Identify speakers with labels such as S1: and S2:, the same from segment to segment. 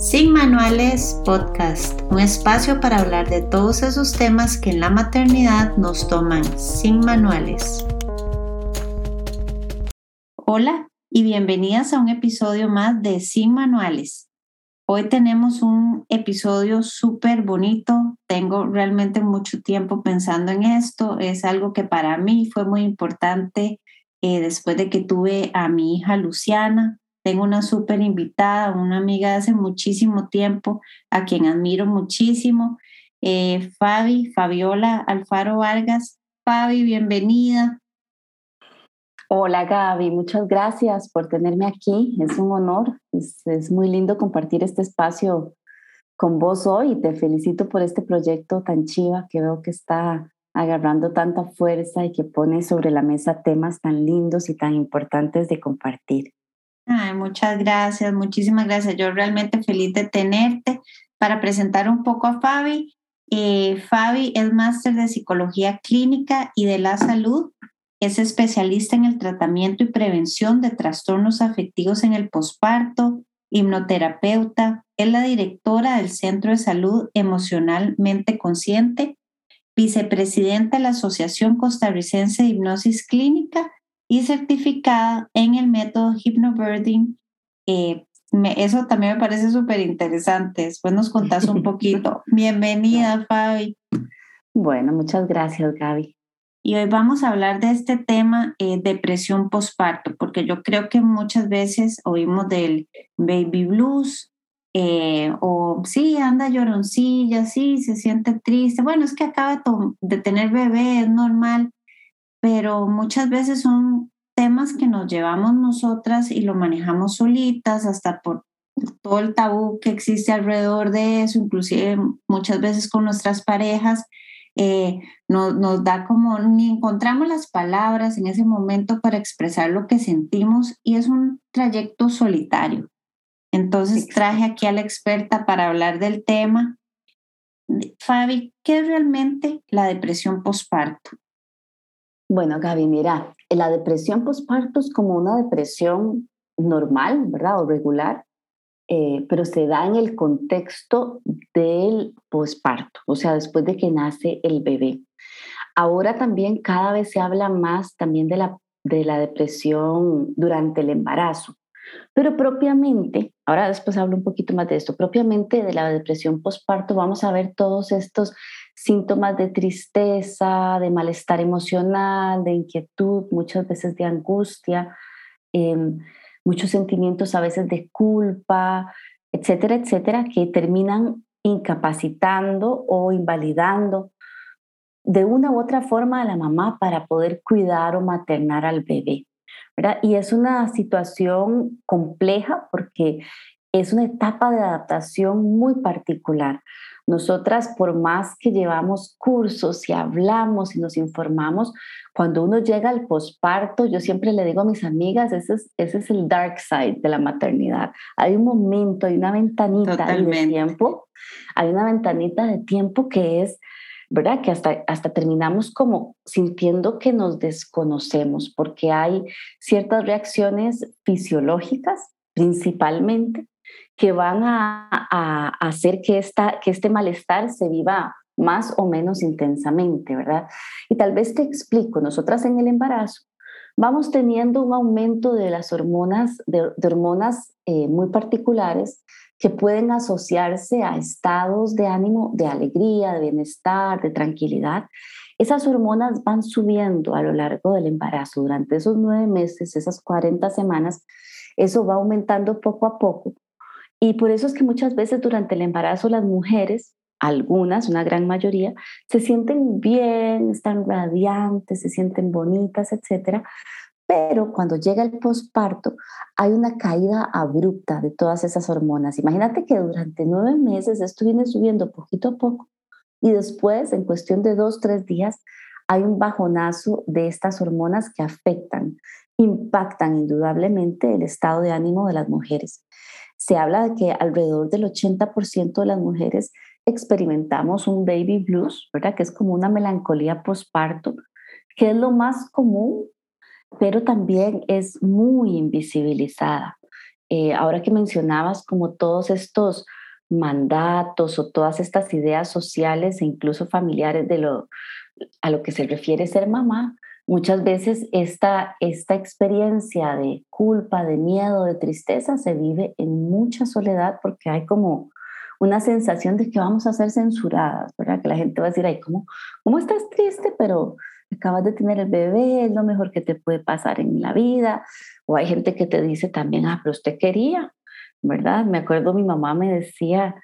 S1: Sin Manuales Podcast, un espacio para hablar de todos esos temas que en la maternidad nos toman sin manuales. Hola y bienvenidas a un episodio más de Sin Manuales. Hoy tenemos un episodio súper bonito. Tengo realmente mucho tiempo pensando en esto. Es algo que para mí fue muy importante eh, después de que tuve a mi hija Luciana. Tengo una súper invitada, una amiga de hace muchísimo tiempo, a quien admiro muchísimo, eh, Fabi, Fabiola Alfaro Vargas. Fabi, bienvenida.
S2: Hola Gaby, muchas gracias por tenerme aquí. Es un honor, es, muy lindo compartir este espacio con vos hoy. Te felicito por este proyecto tan chiva que veo que está agarrando tanta fuerza y que pone sobre la mesa temas tan lindos y tan importantes de compartir.
S1: Muchas gracias, muchísimas gracias. Yo realmente feliz de tenerte para presentar un poco a Fabi. Eh, Fabi es máster de psicología clínica y de la salud. Es especialista en el tratamiento y prevención de trastornos afectivos en el posparto, hipnoterapeuta. Es la directora del Centro de Salud Emocionalmente Consciente, vicepresidenta de la Asociación Costarricense de Hipnosis Clínica y certificada en el método Hypnobirthing. Eh, eso también me parece súper interesante. Después nos contás un poquito. Bienvenida, Fabi.
S2: Bueno, muchas gracias, Gaby.
S1: Y hoy vamos a hablar de este tema, eh, depresión postparto, porque yo creo que muchas veces oímos del baby blues, eh, o sí, anda lloroncilla, sí, se siente triste. Bueno, es que acaba de tener bebé, es normal pero muchas veces son temas que nos llevamos nosotras y lo manejamos solitas, hasta por todo el tabú que existe alrededor de eso, inclusive muchas veces con nuestras parejas, eh, nos da como, ni encontramos las palabras en ese momento para expresar lo que sentimos y es un trayecto solitario. Entonces traje aquí a la experta para hablar del tema. Fabi, ¿qué es realmente la depresión postparto?
S2: Bueno, Gaby, mira, la depresión postparto es como una depresión normal, ¿verdad? O regular, eh, pero se da en el contexto del posparto, o sea, después de que nace el bebé. Ahora también cada vez se habla más también de la, de la depresión durante el embarazo, pero propiamente, ahora después hablo un poquito más de esto, propiamente de la depresión postparto vamos a ver todos estos síntomas de tristeza, de malestar emocional, de inquietud, muchas veces de angustia, em, muchos sentimientos a veces de culpa, etcétera, etcétera, que terminan incapacitando o invalidando de una u otra forma a la mamá para poder cuidar o maternar al bebé. Y es una situación compleja porque es una etapa de adaptación muy particular. Nosotras, por más que llevamos cursos y hablamos y nos informamos, cuando uno llega al posparto, yo siempre le digo a mis amigas, ese es, ese es el dark side de la maternidad. Hay un momento, hay una ventanita de tiempo, hay una ventanita de tiempo que es, ¿verdad? Que hasta, hasta terminamos como sintiendo que nos desconocemos, porque hay ciertas reacciones fisiológicas principalmente que van a, hacer que, esta, que este malestar se viva más o menos intensamente, ¿verdad? Y tal vez te explico, nosotras en el embarazo vamos teniendo un aumento de las hormonas, de, hormonas eh, muy particulares que pueden asociarse a estados de ánimo, de alegría, de bienestar, de tranquilidad. Esas hormonas van subiendo a lo largo del embarazo durante esos nueve meses, esas 40 semanas. Eso va aumentando poco a poco y por eso es que muchas veces durante el embarazo las mujeres, algunas, una gran mayoría, se sienten bien, están radiantes, se sienten bonitas, etc. Pero cuando llega el posparto, hay una caída abrupta de todas esas hormonas. Imagínate que durante nueve meses esto viene subiendo poquito a poco y después, en cuestión de dos, tres días, hay un bajonazo de estas hormonas que afectan, impactan indudablemente el estado de ánimo de las mujeres se habla de que alrededor del 80% de las mujeres experimentamos un baby blues, ¿verdad? Que es como una melancolía posparto, que es lo más común, pero también es muy invisibilizada. eh, ahora que mencionabas como todos estos mandatos o todas estas ideas sociales e incluso familiares de lo, a lo que se refiere ser mamá, muchas veces esta, esta experiencia de culpa, de miedo, de tristeza se vive en mucha soledad porque hay como una sensación de que vamos a ser censuradas, ¿verdad? Que la gente va a decir, ay, ¿cómo, cómo estás triste? Pero acabas de tener el bebé, es lo mejor que te puede pasar en la vida. O hay gente que te dice también, ah, pero usted quería, ¿verdad? Me acuerdo mi mamá me decía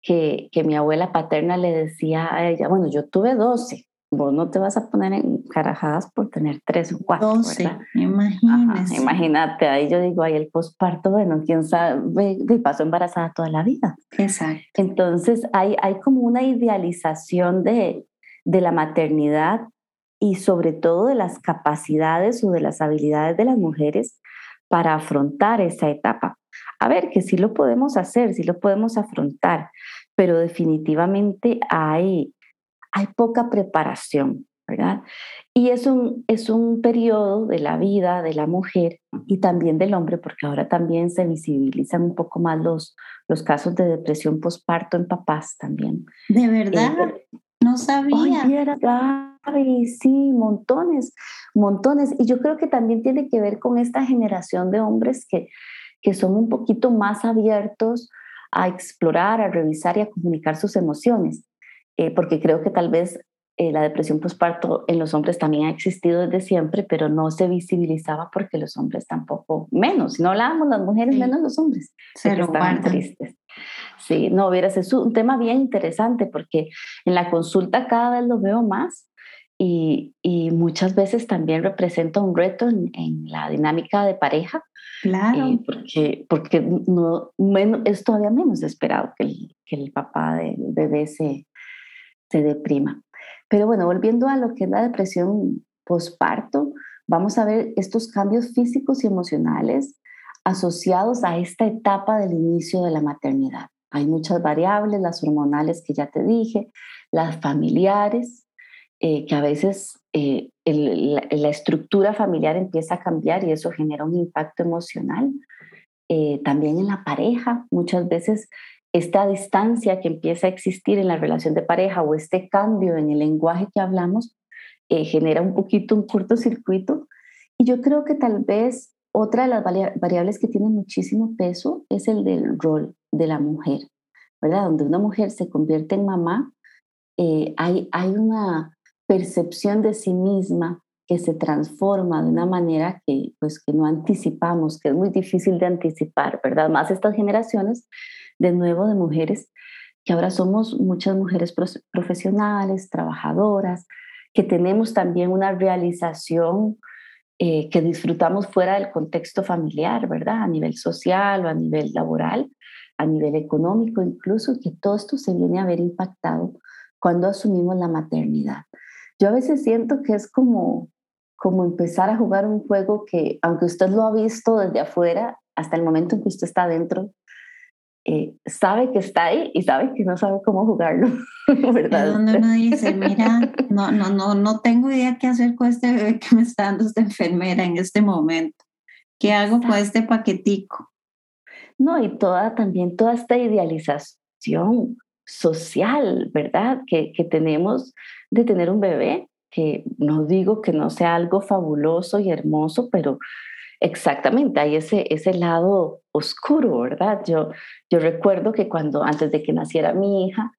S2: que, que mi abuela paterna le decía a ella, bueno, yo tuve 12, vos no te vas a poner en carajadas por tener tres o cuatro. 12,
S1: imagínate.
S2: imagínate, ahí yo digo, ahí el posparto, bueno, quién sabe, de paso embarazada toda la vida.
S1: Exacto.
S2: Entonces hay, hay como una idealización de, de la maternidad y sobre todo de las capacidades o de las habilidades de las mujeres para afrontar esa etapa. A ver, que sí lo podemos hacer, sí lo podemos afrontar, pero definitivamente hay, hay poca preparación, ¿verdad? Y es un, es un periodo de la vida de la mujer y también del hombre, porque ahora también se visibilizan un poco más los, los casos de depresión postparto en papás también.
S1: ¿De verdad? Eh, no sabía.
S2: Ay, sí, montones, montones. Y yo creo que también tiene que ver con esta generación de hombres que que son un poquito más abiertos a explorar, a revisar y a comunicar sus emociones, eh, porque creo que tal vez eh, la depresión postparto en los hombres también ha existido desde siempre, pero no se visibilizaba porque los hombres tampoco, menos, si no hablábamos las mujeres, menos los hombres,
S1: se lo estaban tristes.
S2: Sí, no, verás, es un tema bien interesante porque en la consulta cada vez lo veo más y, y muchas veces también representa un reto en, en la dinámica de pareja
S1: Claro.
S2: Eh, porque porque no, menos, es todavía menos esperado que el, que el papá del bebé se, se deprima. Pero bueno, volviendo a lo que es la depresión postparto, vamos a ver estos cambios físicos y emocionales asociados a esta etapa del inicio de la maternidad. Hay muchas variables, las hormonales que ya te dije, las familiares, eh, que a veces eh, la, estructura familiar empieza a cambiar y eso genera un impacto emocional. Eh, también en la pareja, muchas veces esta distancia que empieza a existir en la relación de pareja o este cambio en el lenguaje que hablamos genera un poquito un cortocircuito. Y yo creo que tal vez otra de las variables que tiene muchísimo peso es el del rol de la mujer, ¿verdad? Donde una mujer se convierte en mamá, hay, hay una percepción de sí misma que se transforma de una manera que, pues, que no anticipamos, que es muy difícil de anticipar, ¿verdad? Más estas generaciones, de nuevo, de mujeres, que ahora somos muchas mujeres profesionales, trabajadoras, que tenemos también una realización eh, que disfrutamos fuera del contexto familiar, ¿verdad? A nivel social o a nivel laboral, a nivel económico incluso, que todo esto se viene a ver impactado cuando asumimos la maternidad. Yo a veces siento que es como, como empezar a jugar un juego que, aunque usted lo ha visto desde afuera, hasta el momento en que usted está adentro, eh, sabe que está ahí y sabe que no sabe cómo jugarlo, ¿verdad?
S1: Donde uno dice, mira, no, no, no, no tengo idea qué hacer con este bebé que me está dando esta enfermera en este momento. ¿Qué hago con este paquetico?
S2: No, y toda también toda esta idealización social, ¿verdad? Que, que tenemos de tener un bebé, que no digo que no sea algo fabuloso y hermoso, pero exactamente hay ese, ese lado oscuro, ¿verdad? Yo, yo recuerdo que cuando antes de que naciera mi hija,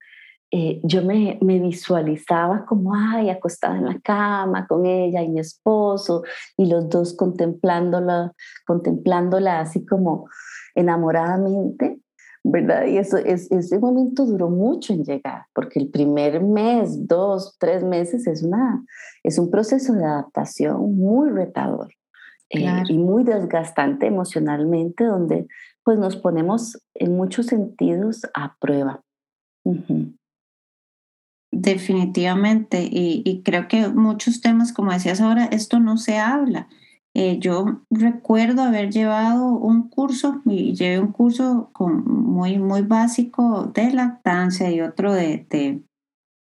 S2: eh, yo me, me, visualizaba como, ay, acostada en la cama con ella y mi esposo, y los dos contemplándola, contemplándola así como enamoradamente. ¿verdad? Y eso, es, ese momento duró mucho en llegar, porque el primer mes, dos, tres meses es, una, es un proceso de adaptación muy retador eh, y muy desgastante emocionalmente, donde pues nos ponemos en muchos sentidos a prueba.
S1: Definitivamente, y, y, creo que muchos temas, como decías ahora, esto no se habla. Eh, yo recuerdo haber llevado un curso, y llevé un curso con, muy, muy básico de lactancia y otro de, de,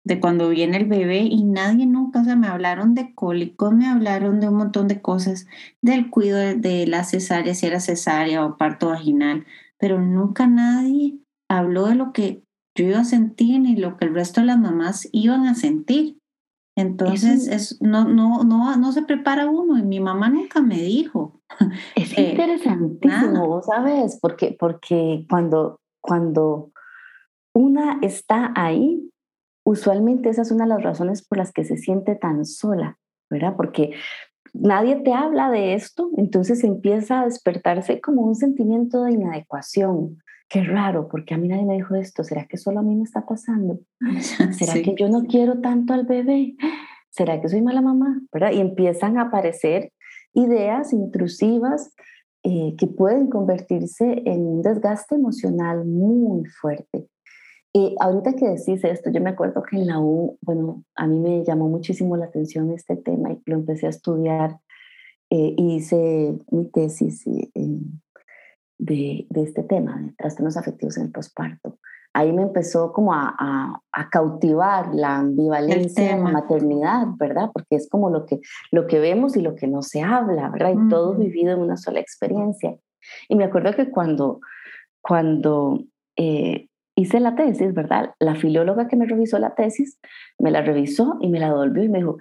S1: de cuando viene el bebé y nadie nunca, o sea, me hablaron de cólicos, me hablaron de un montón de cosas, del cuidado de la cesárea, si era cesárea o parto vaginal, pero nunca nadie habló de lo que yo iba a sentir ni lo que el resto de las mamás iban a sentir. Entonces, es, no, no, no, no se prepara uno y mi mamá nunca me dijo.
S2: Es eh, interesantísimo, ¿sabes? Porque, porque cuando, cuando una está ahí, usualmente esa es una de las razones por las que se siente tan sola, ¿verdad? Porque nadie te habla de esto, entonces empieza a despertarse como un sentimiento de inadecuación. Qué raro, porque a mí nadie me dijo esto. ¿Será que solo a mí me está pasando? ¿Será que yo no quiero tanto al bebé? ¿Será que soy mala mamá? ¿verdad? Y empiezan a aparecer ideas intrusivas eh, que pueden convertirse en un desgaste emocional muy fuerte. Y ahorita que decís esto, yo me acuerdo que en la U, bueno, a mí me llamó muchísimo la atención este tema y lo empecé a estudiar. Eh, hice mi tesis eh, de, de, este tema, de trastornos afectivos en el posparto. Ahí me empezó como a, a, cautivar la ambivalencia de la maternidad, ¿verdad? Porque es como lo que, lo que vemos y lo que no se habla, ¿verdad? Y todo vivido en una sola experiencia. Y me acuerdo que cuando, cuando eh, hice la tesis, ¿verdad? La filóloga que me revisó la tesis me la revisó y me la devolvió y me dijo,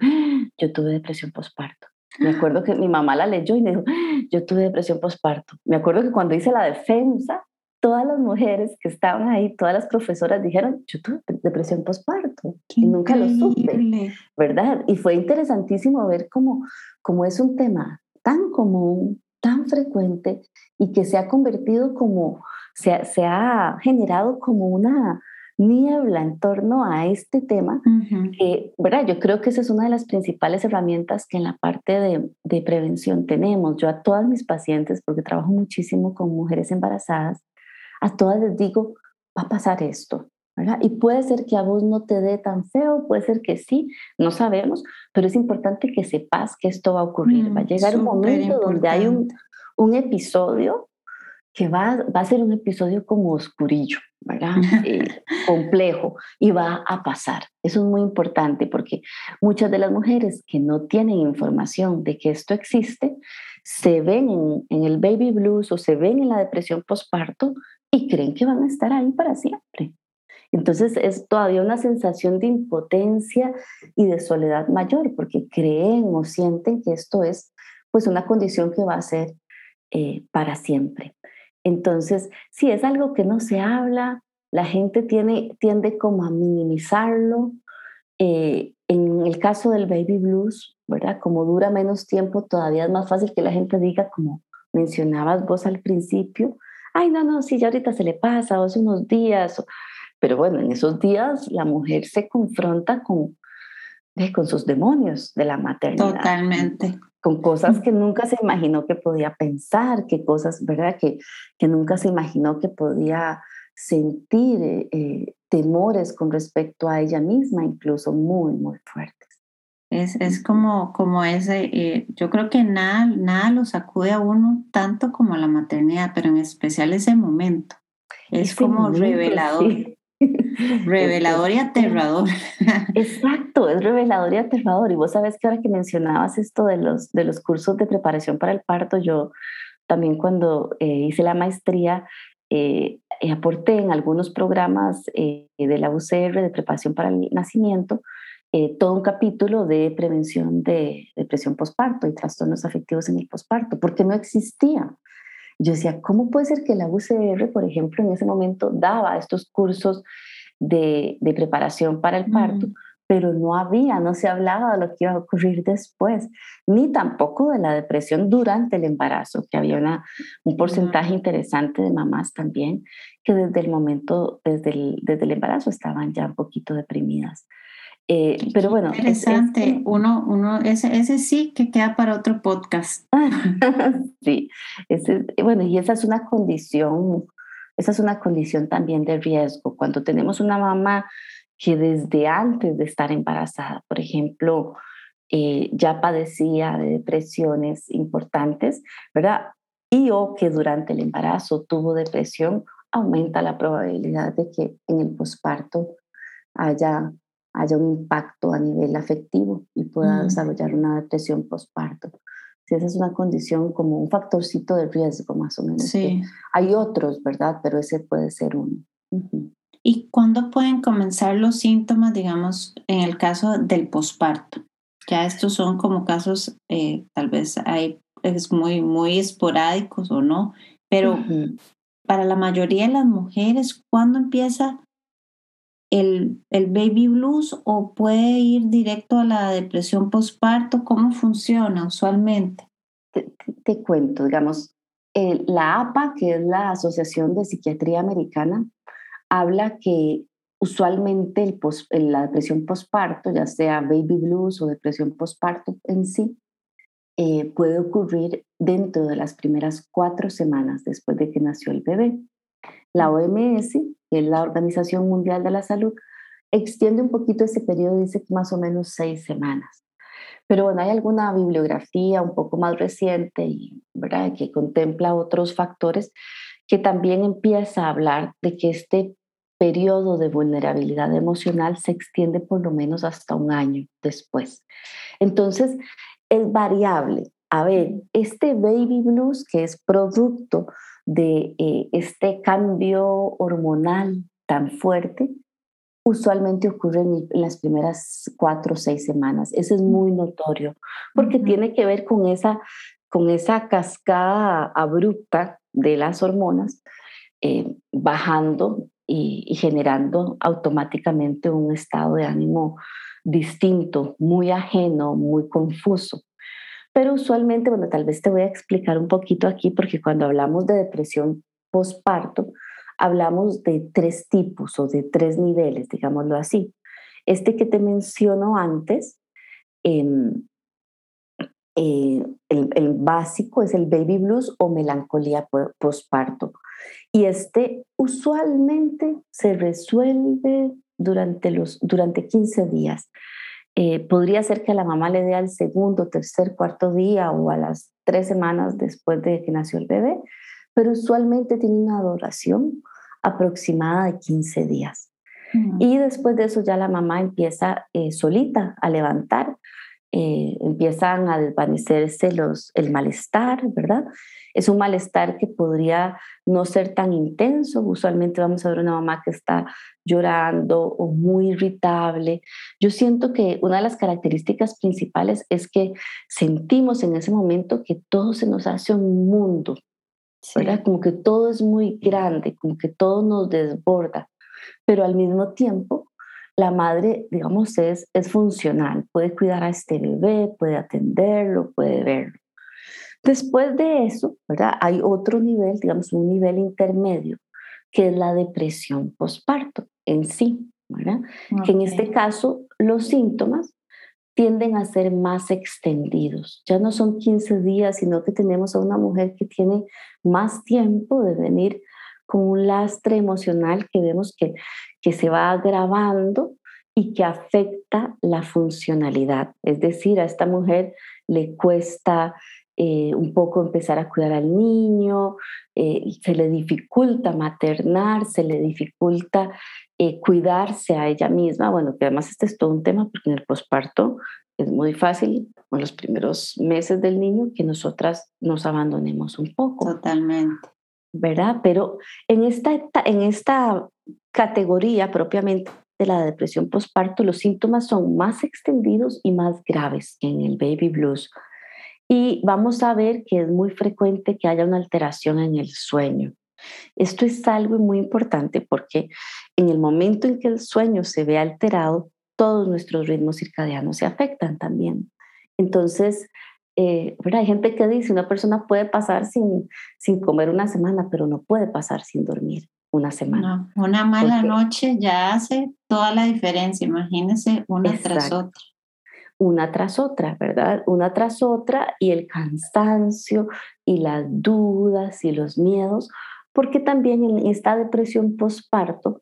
S2: yo tuve depresión postparto. Me acuerdo que mi mamá la leyó y me dijo, yo tuve depresión postparto. Me acuerdo que cuando hice la defensa, todas las mujeres que estaban ahí, todas las profesoras dijeron, yo tuve depresión postparto y nunca lo supe, ¿verdad? Y fue interesantísimo ver cómo, cómo es un tema tan común, tan frecuente y que se ha convertido como se, ha generado como una niebla en torno a este tema, que, ¿verdad? Yo creo que esa es una de las principales herramientas que en la parte de, de, prevención tenemos. Yo a todas mis pacientes, porque trabajo muchísimo con mujeres embarazadas, a todas les digo, va a pasar esto, ¿verdad? Y puede ser que a vos no te dé tan feo, puede ser que sí, no sabemos, pero es importante que sepas que esto va a ocurrir. va a mm, llegar un momento donde hay un, un episodio que va, va a ser un episodio como oscurillo, ¿verdad? Eh, complejo y va a pasar. Eso es muy importante porque muchas de las mujeres que no tienen información de que esto existe, se ven en, en el baby blues o se ven en la depresión postparto y creen que van a estar ahí para siempre. Entonces es todavía una sensación de impotencia y de soledad mayor porque creen o sienten que esto es pues una condición que va a ser eh, para siempre. Entonces, si es algo que no se habla, la gente tiene, tiende como a minimizarlo. Eh, en el caso del baby blues, ¿verdad? Como dura menos tiempo, todavía es más fácil que la gente diga, como mencionabas vos al principio, ay, no, no, sí, ya ahorita se le pasa, o hace unos días. Pero bueno, en esos días la mujer se confronta con, con sus demonios de la maternidad.
S1: Totalmente
S2: con cosas que nunca se imaginó que podía pensar, que cosas, ¿verdad? Que, que nunca se imaginó que podía sentir eh, temores con respecto a ella misma, incluso muy, muy fuertes.
S1: Es, es como, como ese, eh, yo creo que nada, nada lo sacude a uno tanto como la maternidad, pero en especial ese momento. Es como revelador. Revelador y aterrador.
S2: Exacto, es revelador y aterrador. Y vos sabes que ahora que mencionabas esto de los, de los cursos de preparación para el parto, yo también cuando eh, hice la maestría eh, eh, aporté en algunos programas de la UCR de preparación para el nacimiento todo un capítulo de prevención de depresión postparto y trastornos afectivos en el posparto, porque no existía. Yo decía, ¿cómo puede ser que la UCR, por ejemplo, en ese momento daba estos cursos de, de preparación para el parto, pero no había, no se hablaba de lo que iba a ocurrir después, ni tampoco de la depresión durante el embarazo, que había una, un porcentaje interesante de mamás también que desde el momento, desde el, desde el embarazo estaban ya un poquito deprimidas. Eh, pero bueno.
S1: Interesante. uno, uno, ese, ese sí que queda para otro podcast.
S2: sí, ese, bueno, y esa es una condición, esa es una condición también de riesgo. Cuando tenemos una mamá que desde antes de estar embarazada, por ejemplo, eh, ya padecía de depresiones importantes, ¿verdad? Y o que durante el embarazo tuvo depresión, aumenta la probabilidad de que en el posparto haya haya un impacto a nivel afectivo y pueda desarrollar una depresión postparto. Si esa es una condición como un factorcito de riesgo más o menos.
S1: Sí.
S2: Hay otros, ¿verdad? Pero ese puede ser uno.
S1: ¿Y cuándo pueden comenzar los síntomas, digamos, en el caso del posparto? Ya estos son como casos, eh, tal vez hay, es muy, muy esporádicos o no, pero para la mayoría de las mujeres, ¿cuándo empieza el, el, baby blues o puede ir directo a la depresión postparto? ¿Cómo funciona usualmente?
S2: Te, cuento, digamos, la APA, que es la Asociación de Psiquiatría Americana, habla que usualmente el la depresión postparto, ya sea baby blues o depresión postparto en sí, eh, puede ocurrir dentro de las primeras cuatro semanas después de que nació el bebé. La OMS, que es la Organización Mundial de la Salud, extiende un poquito ese periodo, dice que más o menos seis semanas. Pero bueno, hay alguna bibliografía un poco más reciente y, ¿verdad? que contempla otros factores que también empieza a hablar de que este periodo de vulnerabilidad emocional se extiende por lo menos hasta un año después. Entonces, es variable. A ver, este baby blues, que es producto de eh, este cambio hormonal tan fuerte, usualmente ocurre en, las primeras cuatro o seis semanas. Eso es muy notorio, porque tiene que ver con esa, con esa cascada abrupta de las hormonas eh, bajando y, generando automáticamente un estado de ánimo distinto, muy ajeno, muy confuso. Pero usualmente, bueno, tal vez te voy a explicar un poquito aquí, porque cuando hablamos de depresión postparto, hablamos de tres tipos o de tres niveles, digámoslo así. Este que te menciono antes, em, eh, el, básico es el baby blues o melancolía postparto. Y este usualmente se resuelve durante, los, durante 15 días. Eh, podría ser que a la mamá le dé al segundo, tercer, cuarto día o a las tres semanas después de que nació el bebé, pero usualmente tiene una duración aproximada de 15 días. Y después de eso ya la mamá empieza eh, solita a levantar, eh, empiezan a desvanecerse los, el malestar, ¿verdad? Es un malestar que podría no ser tan intenso. Usualmente vamos a ver una mamá que está llorando o muy irritable. Yo siento que una de las características principales es que sentimos en ese momento que todo se nos hace un mundo, ¿verdad? Como que todo es muy grande, como que todo nos desborda, pero al mismo tiempo la madre, digamos, es, es funcional, puede cuidar a este bebé, puede atenderlo, puede verlo. Después de eso, ¿verdad? Hay otro nivel, digamos, un nivel intermedio, que es la depresión postparto en sí, ¿verdad? Que en este caso los síntomas tienden a ser más extendidos. Ya no son 15 días, sino que tenemos a una mujer que tiene más tiempo de venir con un lastre emocional que vemos que, que se va agravando y que afecta la funcionalidad. Es decir, a esta mujer le cuesta eh, un poco empezar a cuidar al niño, eh, se le dificulta maternar, se le dificulta eh, cuidarse a ella misma. Bueno, que además este es todo un tema porque en el posparto es muy fácil, en los primeros meses del niño, que nosotras nos abandonemos un poco.
S1: Totalmente.
S2: ¿Verdad? Pero en esta, en esta categoría propiamente de la depresión posparto, los síntomas son más extendidos y más graves que en el baby blues. Y vamos a ver que es muy frecuente que haya una alteración en el sueño. Esto es algo muy importante porque en el momento en que el sueño se ve alterado, todos nuestros ritmos circadianos se afectan también. Entonces, eh, hay gente que dice, una persona puede pasar sin, sin comer una semana, pero no puede pasar sin dormir una semana.
S1: una mala noche ya hace toda la diferencia, imagínese una tras otra
S2: una tras otra, ¿verdad? Una tras otra y el cansancio y las dudas y los miedos, porque también en esta depresión postparto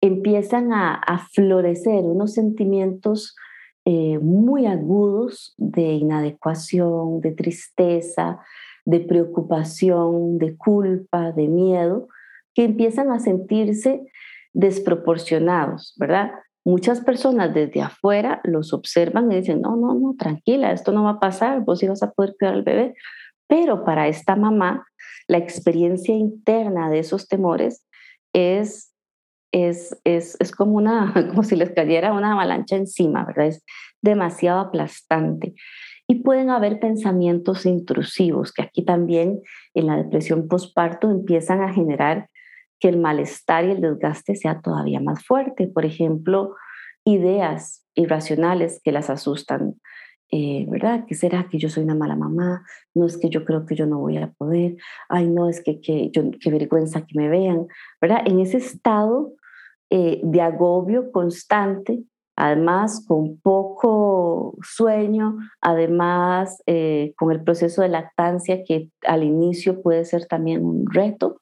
S2: empiezan a, florecer unos sentimientos eh, muy agudos de inadecuación, de tristeza, de preocupación, de culpa, de miedo, que empiezan a sentirse desproporcionados, ¿verdad? Muchas personas desde afuera los observan y dicen, no, no, no, tranquila, esto no va a pasar, vos ibas a poder cuidar al bebé. Pero para esta mamá, la experiencia interna de esos temores es, es, es, es como, una, como si les cayera una avalancha encima, ¿verdad? Es demasiado aplastante. Y pueden haber pensamientos intrusivos, que aquí también en la depresión postparto empiezan a generar que el malestar y el desgaste sea todavía más fuerte. Por ejemplo, ideas irracionales que las asustan. Eh, ¿Verdad? ¿Qué será que yo soy una mala mamá? No es que yo creo que yo no voy a poder. Ay, no, es que, que yo, qué vergüenza que me vean. ¿Verdad? En ese estado eh, de agobio constante, además con poco sueño, además eh, con el proceso de lactancia que al inicio puede ser también un reto.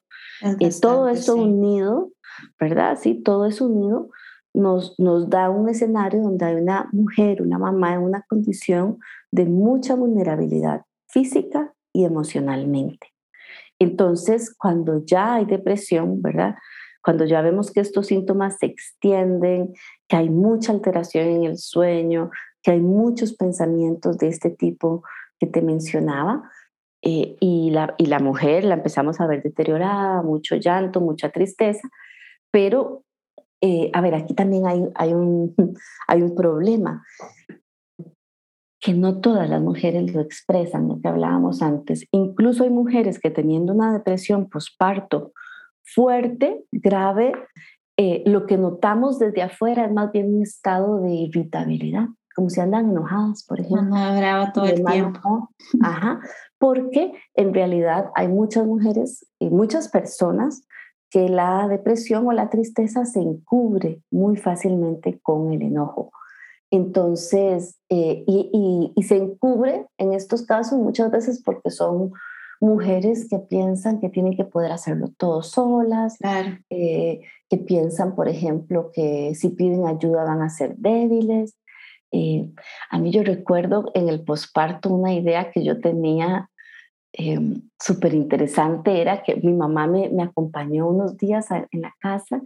S2: Y todo eso unido, ¿verdad? Sí, todo eso unido nos, nos da un escenario donde hay una mujer, una mamá en una condición de mucha vulnerabilidad física y emocionalmente. Entonces, cuando ya hay depresión, ¿verdad? Cuando ya vemos que estos síntomas se extienden, que hay mucha alteración en el sueño, que hay muchos pensamientos de este tipo que te mencionaba, eh, y, la, y la mujer la empezamos a ver deteriorada, mucho llanto, mucha tristeza, pero, eh, a ver, aquí también hay, hay, un, hay un problema, que no todas las mujeres lo expresan, lo que hablábamos antes. Incluso hay mujeres que teniendo una depresión posparto fuerte, grave, eh, lo que notamos desde afuera es más bien un estado de irritabilidad, como si andan enojadas, por ejemplo.
S1: brava todo el tiempo.
S2: Ajá, porque en realidad hay muchas mujeres y muchas personas que la depresión o la tristeza se encubre muy fácilmente con el enojo. Entonces, eh, y, y, se encubre en estos casos muchas veces porque son mujeres que piensan que tienen que poder hacerlo todo solas, eh, que piensan, por ejemplo, que si piden ayuda van a ser débiles. Eh, a mí yo recuerdo en el posparto una idea que yo tenía em, súper interesante, era que mi mamá me, me, acompañó unos días en la casa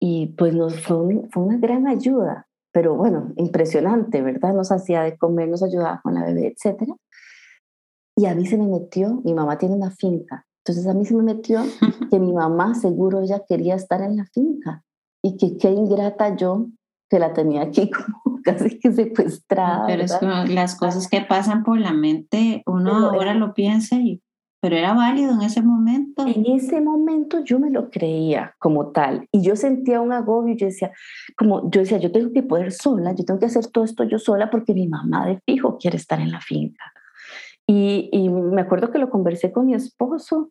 S2: y pues nos fue, fue una gran ayuda, pero bueno, impresionante, ¿verdad? Nos hacía de comer, nos ayudaba con la bebé, etcétera. Y a mí se me metió, mi mamá tiene una finca, entonces a mí se me metió que mi mamá seguro ella quería estar en la finca y que qué ingrata yo que la tenía aquí como casi que secuestrada.
S1: Pero es como las cosas que pasan por la mente, uno ahora lo piensa y pero era válido en ese momento.
S2: En ese momento yo me lo creía como tal y yo sentía un agobio, yo decía, como yo decía, yo tengo que poder sola, yo tengo que hacer todo esto yo sola porque mi mamá de fijo quiere estar en la finca. Y, me acuerdo que lo conversé con mi esposo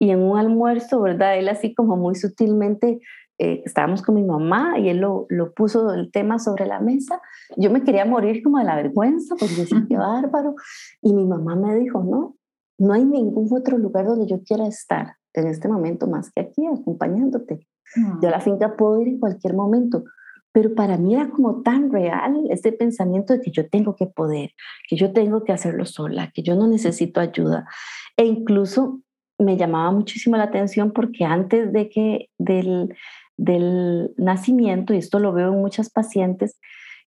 S2: y en un almuerzo, ¿verdad? Él así como muy sutilmente, eh, estábamos con mi mamá y él lo, lo, puso el tema sobre la mesa. Yo me quería morir como de la vergüenza, porque decía, qué bárbaro. Y mi mamá me dijo, no, no hay ningún otro lugar donde yo quiera estar en este momento más que aquí, acompañándote. Yo a la finca puedo ir en cualquier momento pero para mí era como tan real este pensamiento de que yo tengo que poder, que yo tengo que hacerlo sola, que yo no necesito ayuda. E incluso me llamaba muchísimo la atención porque antes de que del, del nacimiento, y esto lo veo en muchas pacientes,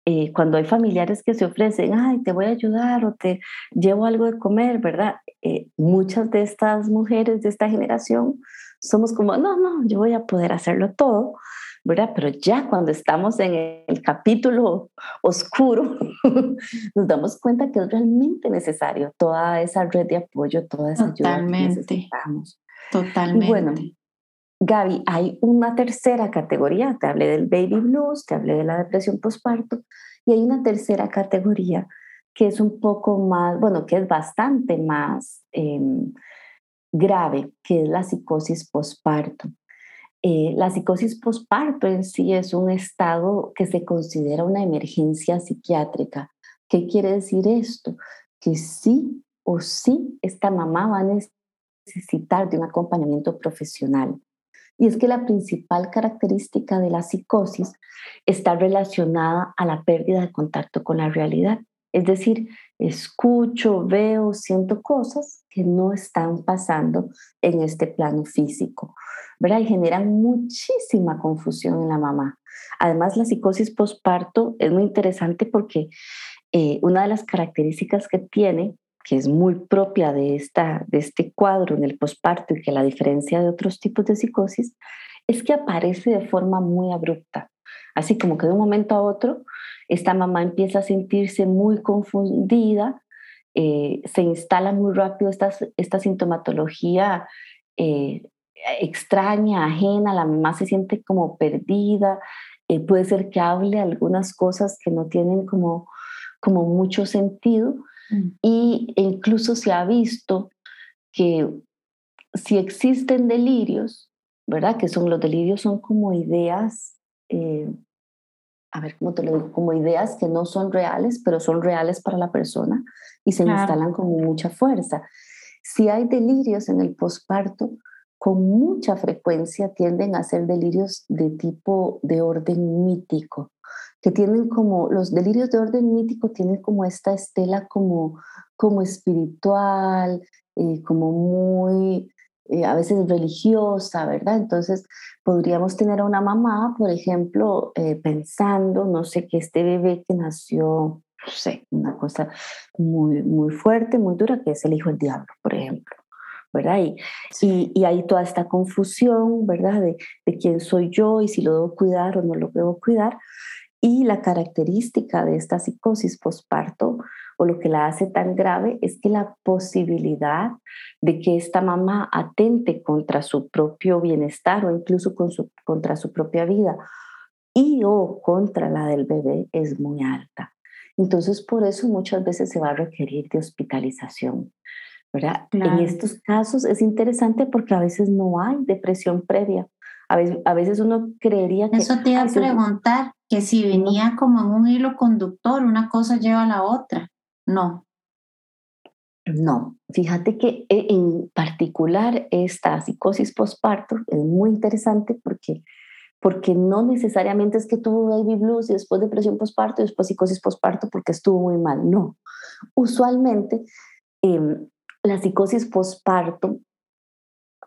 S2: eh, cuando hay familiares que se ofrecen, ay, te voy a ayudar o te llevo algo de comer, ¿verdad? Eh, muchas de estas mujeres de esta generación somos como, no, no, yo voy a poder hacerlo todo ¿verdad? Pero ya cuando estamos en el capítulo oscuro, nos damos cuenta que es realmente necesario toda esa red de apoyo, toda esa ayuda que necesitamos.
S1: Totalmente.
S2: Y bueno, Gaby, hay una tercera categoría. Te hablé del baby blues, te hablé de la depresión postparto, y hay una tercera categoría que es un poco más, bueno, que es bastante más em, grave, que es la psicosis postparto. Eh, la psicosis postparto en sí es un estado que se considera una emergencia psiquiátrica. ¿Qué quiere decir esto? Que sí o sí esta mamá va a necesitar de un acompañamiento profesional. Y es que la principal característica de la psicosis está relacionada a la pérdida de contacto con la realidad. Es decir, escucho, veo, siento cosas que no están pasando en este plano físico, ¿verdad? Y generan muchísima confusión en la mamá. Además, la psicosis postparto es muy interesante porque eh, una de las características que tiene, que es muy propia de, esta, de este cuadro en el posparto y que la diferencia de otros tipos de psicosis, es que aparece de forma muy abrupta. Así como que de un momento a otro, esta mamá empieza a sentirse muy confundida, eh, se instala muy rápido esta, esta sintomatología eh, extraña, ajena, la mamá se siente como perdida, eh, puede ser que hable algunas cosas que no tienen como, como mucho sentido mm. y incluso se ha visto que si existen delirios, ¿verdad? Que son los delirios son como ideas a ver cómo te lo digo, como ideas que no son reales, pero son reales para la persona y se instalan con mucha fuerza. Si hay delirios en el posparto, con mucha frecuencia tienden a ser delirios de tipo de orden mítico, que tienen como, los delirios de orden mítico tienen como esta estela como, como espiritual, eh, como muy eh, a veces religiosa, ¿verdad? Entonces podríamos tener a una mamá, por ejemplo, eh, pensando, no sé, que este bebé que nació, no sé, una cosa muy, muy fuerte, muy dura, que es el hijo del diablo, por ejemplo. ¿verdad? Y, y, y, hay toda esta confusión, ¿verdad? De, de quién soy yo y si lo debo cuidar o no lo debo cuidar. Y la característica de esta psicosis posparto o lo que la hace tan grave es que la posibilidad de que esta mamá atente contra su propio bienestar o incluso con su, contra su propia vida y o contra la del bebé es muy alta. Entonces, por eso muchas veces se va a requerir de hospitalización. ¿verdad? En estos casos es interesante porque a veces no hay depresión previa. A veces, a veces uno creería que...
S1: Eso te iba a preguntar, que si venía como en un hilo conductor, una cosa lleva a la otra. No.
S2: No, fíjate que eh, en particular esta psicosis postparto es muy interesante porque, porque no necesariamente es que tuvo baby blues y después depresión postparto y después psicosis postparto porque estuvo muy mal. No, usualmente em, la psicosis postparto,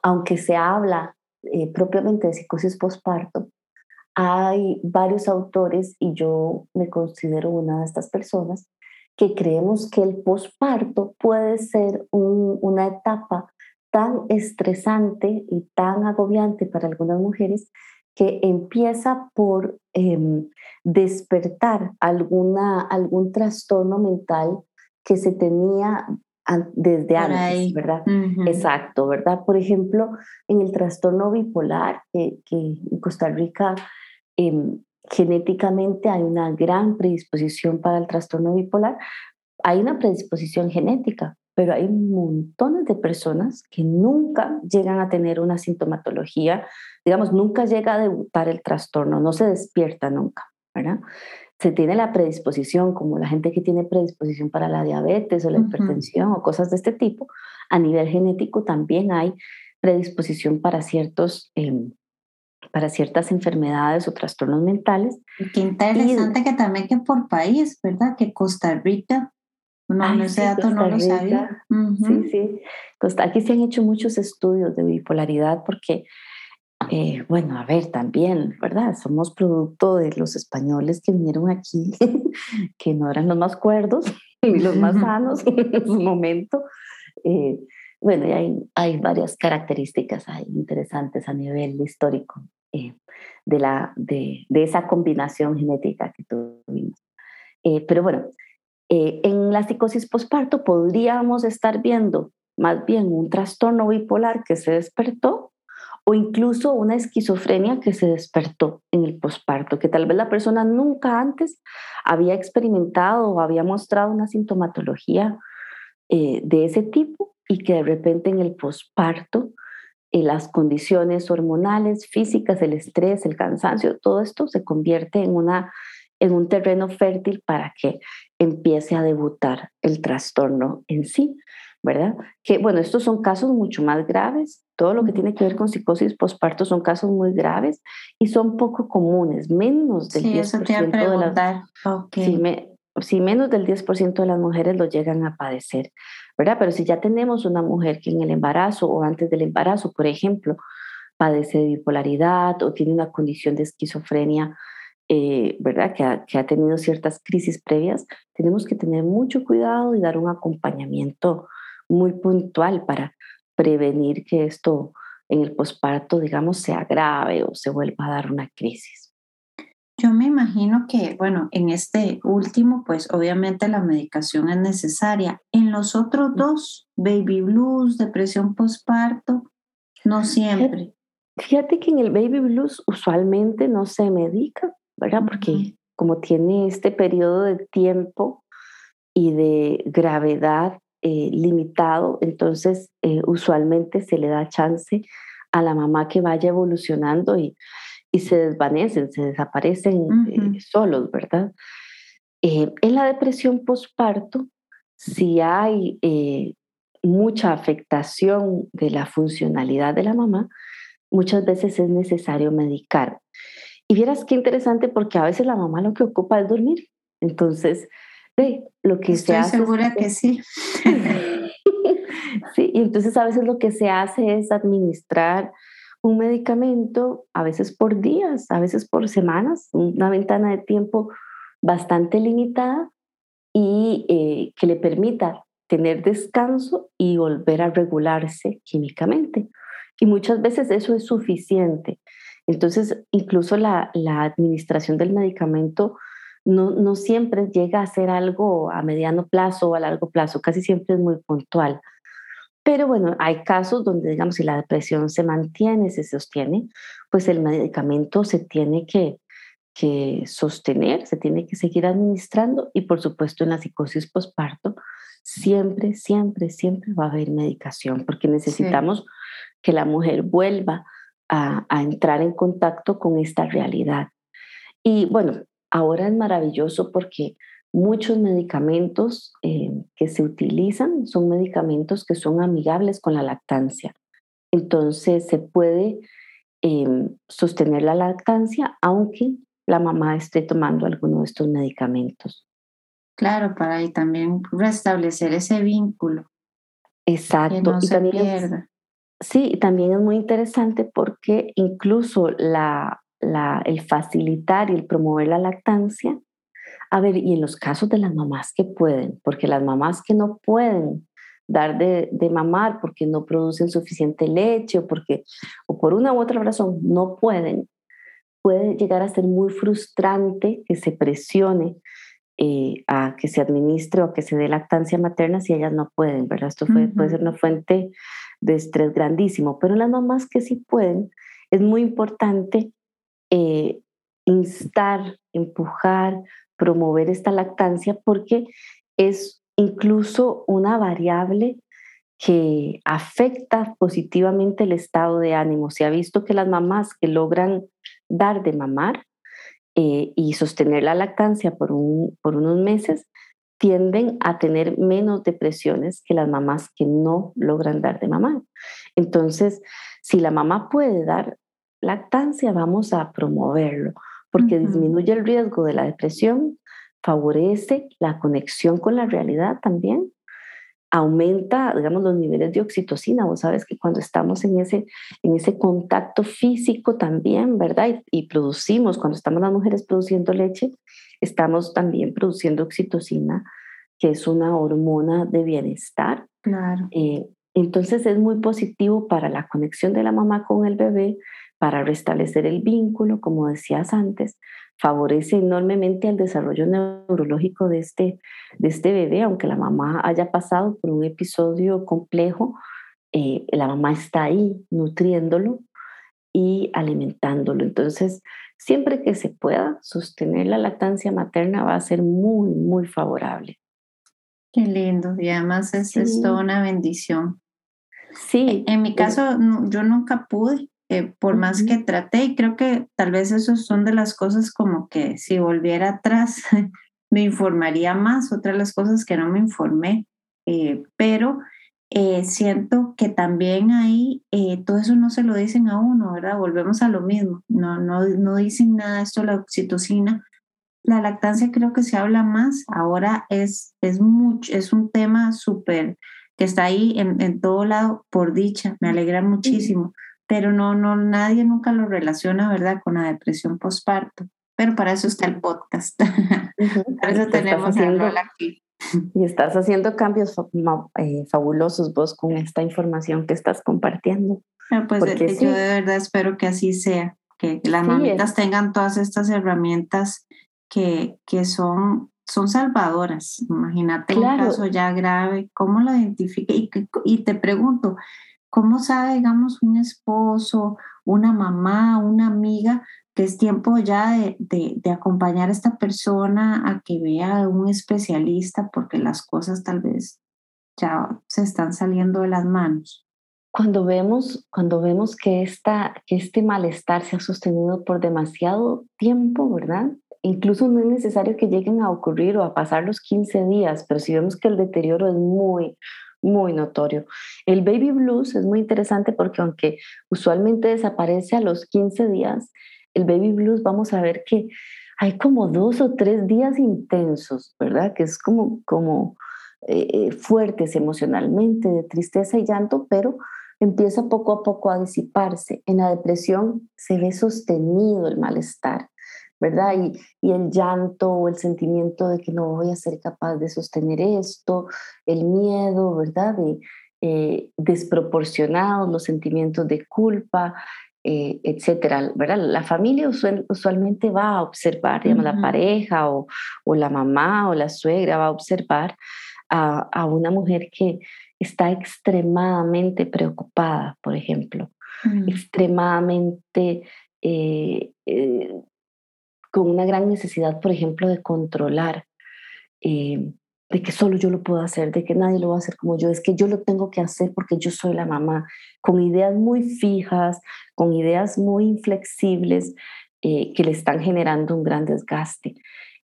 S2: aunque se habla eh, propiamente de psicosis postparto, hay varios autores y yo me considero una de estas personas que creemos que el posparto puede ser una etapa tan estresante y tan agobiante para algunas mujeres que empieza por em, despertar alguna, algún trastorno mental que se tenía desde antes, ¿verdad? Exacto, ¿verdad? Por ejemplo, en el trastorno bipolar, que, en Costa Rica em, genéticamente hay una gran predisposición para el trastorno bipolar. Hay una predisposición genética, pero hay montones de personas que nunca llegan a tener una sintomatología, digamos, nunca llega a debutar el trastorno, no se despierta nunca, ¿verdad? Se tiene la predisposición, como la gente que tiene predisposición para la diabetes o la hipertensión o cosas de este tipo, a nivel genético también hay predisposición para ciertos em, para ciertas enfermedades o trastornos mentales.
S1: Y qué interesante que también que por país, ¿verdad? Que Costa Rica, no, ese dato no lo sabía.
S2: Sí, sí. Costa, aquí se han hecho muchos estudios de bipolaridad porque, eh, bueno, a ver, también, ¿verdad? Somos producto de los españoles que vinieron aquí, que no eran los más cuerdos ni los más sanos en su momento. Eh, bueno, y hay, hay varias características interesantes a nivel histórico eh, de, la, de, de, esa combinación genética que tuvimos. Eh, pero bueno, eh, en la psicosis posparto podríamos estar viendo más bien un trastorno bipolar que se despertó o incluso una esquizofrenia que se despertó en el posparto, que tal vez la persona nunca antes había experimentado o había mostrado una sintomatología de ese tipo y que de repente en el posparto eh, las condiciones hormonales, físicas, el estrés, el cansancio, todo esto se convierte en, una, en un terreno fértil para que empiece a debutar el trastorno en sí, ¿verdad? Que bueno, estos son casos mucho más graves. Todo lo que tiene que ver con psicosis posparto son casos muy graves y son poco comunes, menos del sí, 10% de las...
S1: Okay.
S2: Sí, si menos del 10% de las mujeres lo llegan a padecer, ¿verdad? Pero si ya tenemos una mujer que en el embarazo o antes del embarazo, por ejemplo, padece de bipolaridad o tiene una condición de esquizofrenia, eh, ¿verdad? Que ha, que ha, tenido ciertas crisis previas, tenemos que tener mucho cuidado y dar un acompañamiento muy puntual para prevenir que esto en el posparto, digamos, se agrave o se vuelva a dar una crisis.
S1: Yo me imagino que, bueno, en este último, pues obviamente la medicación es necesaria. En los otros dos, baby blues, depresión postparto, no siempre.
S2: Fíjate que en el baby blues usualmente no se medica, ¿verdad? Porque como tiene este periodo de tiempo y de gravedad eh, limitado, entonces eh, usualmente se le da chance a la mamá que vaya evolucionando y y se desvanecen, se desaparecen eh, solos, ¿verdad? Eh, en la depresión postparto, si hay eh, mucha afectación de la funcionalidad de la mamá, muchas veces es necesario medicar. Y vieras qué interesante porque a veces la mamá lo que ocupa es dormir. Entonces, ve, lo que
S1: se
S2: hace...
S1: Estoy segura que sí.
S2: sí, y entonces a veces lo que se hace es administrar un medicamento, a veces por días, a veces por semanas, una ventana de tiempo bastante limitada y eh, que le permita tener descanso y volver a regularse químicamente. Y muchas veces eso es suficiente. Entonces, incluso la, la administración del medicamento no, no, siempre llega a ser algo a mediano plazo o a largo plazo, casi siempre es muy puntual. Pero bueno, hay casos donde, digamos, si la depresión se mantiene, se sostiene, pues el medicamento se tiene que, que sostener, se tiene que seguir administrando y por supuesto en la psicosis postparto siempre, siempre, siempre va a haber medicación porque necesitamos que la mujer vuelva a, a entrar en contacto con esta realidad. Y bueno, ahora es maravilloso porque Muchos medicamentos eh, que se utilizan son medicamentos que son amigables con la lactancia. Entonces se puede em, sostener la lactancia aunque la mamá esté tomando alguno de estos medicamentos.
S1: Claro, para ahí también restablecer ese vínculo.
S2: Exacto.
S1: Que no se pierda.
S2: sí, también es muy interesante porque incluso la, la, el facilitar y el promover la lactancia a ver, y en los casos de las mamás que pueden, porque las mamás que no pueden dar de, mamar porque no producen suficiente leche o porque o por una u otra razón no pueden, puede llegar a ser muy frustrante que se presione eh, a que se administre o a que se dé lactancia materna si ellas no pueden, ¿verdad? Esto puede ser una fuente de estrés grandísimo, pero las mamás que sí pueden, es muy importante eh, instar, empujar, promover esta lactancia porque es incluso una variable que afecta positivamente el estado de ánimo. Se ha visto que las mamás que logran dar de mamar eh, y sostener la lactancia por, un, por unos meses tienden a tener menos depresiones que las mamás que no logran dar de mamar. Entonces, si la mamá puede dar lactancia, vamos a promoverlo porque disminuye el riesgo de la depresión, favorece la conexión con la realidad también, aumenta, digamos, los niveles de oxitocina. Vos sabes que cuando estamos en ese, en ese contacto físico también, ¿verdad? Y, producimos, cuando estamos las mujeres produciendo leche, estamos también produciendo oxitocina, que es una hormona de bienestar.
S1: Claro.
S2: Eh, entonces es muy positivo para la conexión de la mamá con el bebé, para restablecer el vínculo, como decías antes, favorece enormemente el desarrollo neurológico de este, de este bebé, aunque la mamá haya pasado por un episodio complejo, eh, la mamá está ahí nutriéndolo y alimentándolo. Entonces, siempre que se pueda sostener la lactancia materna va a ser muy, muy favorable.
S1: Qué lindo, y además es, es toda una bendición.
S2: Sí.
S1: En, mi caso, yo nunca pude, eh, por más que traté, y creo que tal vez eso son de las cosas como que si volviera atrás me informaría más, otras las cosas que no me informé, eh, pero eh, siento que también ahí todo eso no se lo dicen a uno, ¿verdad? Volvemos a lo mismo, no, no, no dicen nada de esto, la oxitocina, la lactancia creo que se habla más, ahora es, es, mucho, es un tema súper que está ahí en, en, todo lado, por dicha, me alegra muchísimo, pero no, no, nadie nunca lo relaciona, ¿verdad?, con la depresión postparto. Pero para eso está el podcast. para eso tenemos a aquí.
S2: Y estás haciendo cambios eh, fabulosos vos con esta información que estás compartiendo.
S1: Ah, pues eh, yo de verdad espero que así sea, que las mamitas tengan todas estas herramientas que, que son, son salvadoras. Imagínate un caso ya grave, ¿cómo lo identifica? Y, y te pregunto, ¿cómo sabe, digamos, un esposo, una mamá, una amiga, que es tiempo ya de, acompañar a esta persona a que vea a un especialista porque las cosas tal vez ya se están saliendo de las manos?
S2: Cuando vemos, cuando vemos que, esta, que este malestar se ha sostenido por demasiado tiempo, ¿verdad? incluso no es necesario que lleguen a ocurrir o a pasar los 15 días, pero si vemos que el deterioro es muy, muy notorio. El baby blues es muy interesante porque aunque usualmente desaparece a los 15 días, el baby blues vamos a ver que hay como dos o tres días intensos, ¿verdad? Que es como, como eh, eh, fuertes emocionalmente, de tristeza y llanto, pero empieza poco a poco a disiparse. En la depresión se ve sostenido el malestar. ¿Verdad? Y, y, el llanto o el sentimiento de que no voy a ser capaz de sostener esto, el miedo, ¿verdad? De, eh, desproporcionados, los sentimientos de culpa, eh, etcétera, ¿verdad? La familia usualmente va a observar, digamos, la pareja o, o, la mamá o la suegra va a observar a, a una mujer que está extremadamente preocupada, por ejemplo, extremadamente eh, eh, con una gran necesidad, por ejemplo, de controlar, eh, de que solo yo lo puedo hacer, de que nadie lo va a hacer como yo, es que yo lo tengo que hacer porque yo soy la mamá, con ideas muy fijas, con ideas muy inflexibles eh, que le están generando un gran desgaste.